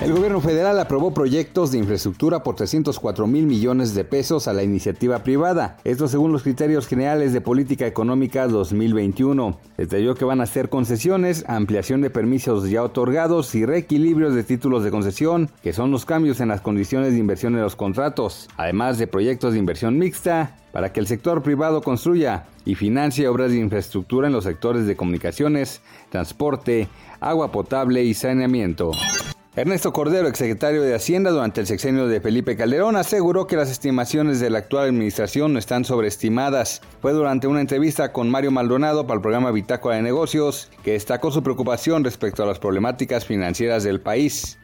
El gobierno federal aprobó proyectos de infraestructura por 304 mil millones de pesos a la iniciativa privada. Esto según los criterios generales de política económica 2021. Detalló que van a ser concesiones, ampliación de permisos ya otorgados y reequilibrios de títulos de concesión, que son los cambios en las condiciones de inversión en los contratos, además de proyectos de inversión mixta para que el sector privado construya y financie obras de infraestructura en los sectores de comunicaciones, transporte, agua potable y saneamiento. Ernesto Cordero, exsecretario de Hacienda durante el sexenio de Felipe Calderón, aseguró que las estimaciones de la actual administración no están sobreestimadas. Fue durante una entrevista con Mario Maldonado para el programa Bitácora de Negocios que destacó su preocupación respecto a las problemáticas financieras del país.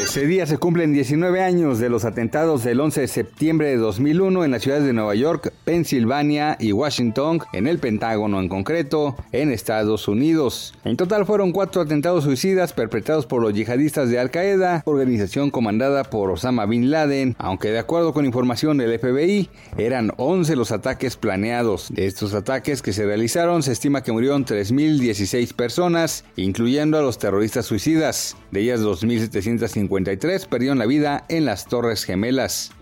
Ese día se cumplen 19 años de los atentados del 11 de septiembre de 2001 en las ciudades de Nueva York, Pensilvania y Washington, en el Pentágono en concreto, en Estados Unidos. En total fueron cuatro atentados suicidas perpetrados por los yihadistas de Al Qaeda, organización comandada por Osama Bin Laden, aunque de acuerdo con información del FBI, eran 11 los ataques planeados. De estos ataques que se realizaron, se estima que murieron 3.016 personas, incluyendo a los terroristas suicidas. De ellas, 2.753 perdieron la vida en las Torres Gemelas.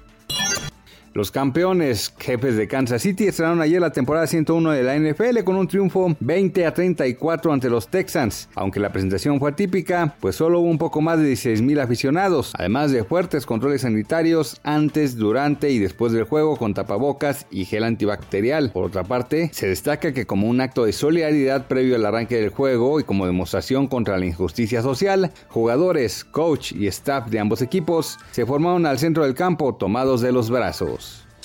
Los campeones jefes de Kansas City estrenaron ayer la temporada 101 de la NFL con un triunfo 20 a 34 ante los Texans. Aunque la presentación fue atípica, pues solo hubo un poco más de 16 mil aficionados, además de fuertes controles sanitarios antes, durante y después del juego con tapabocas y gel antibacterial. Por otra parte, se destaca que como un acto de solidaridad previo al arranque del juego y como demostración contra la injusticia social, jugadores, coach y staff de ambos equipos se formaron al centro del campo tomados de los brazos.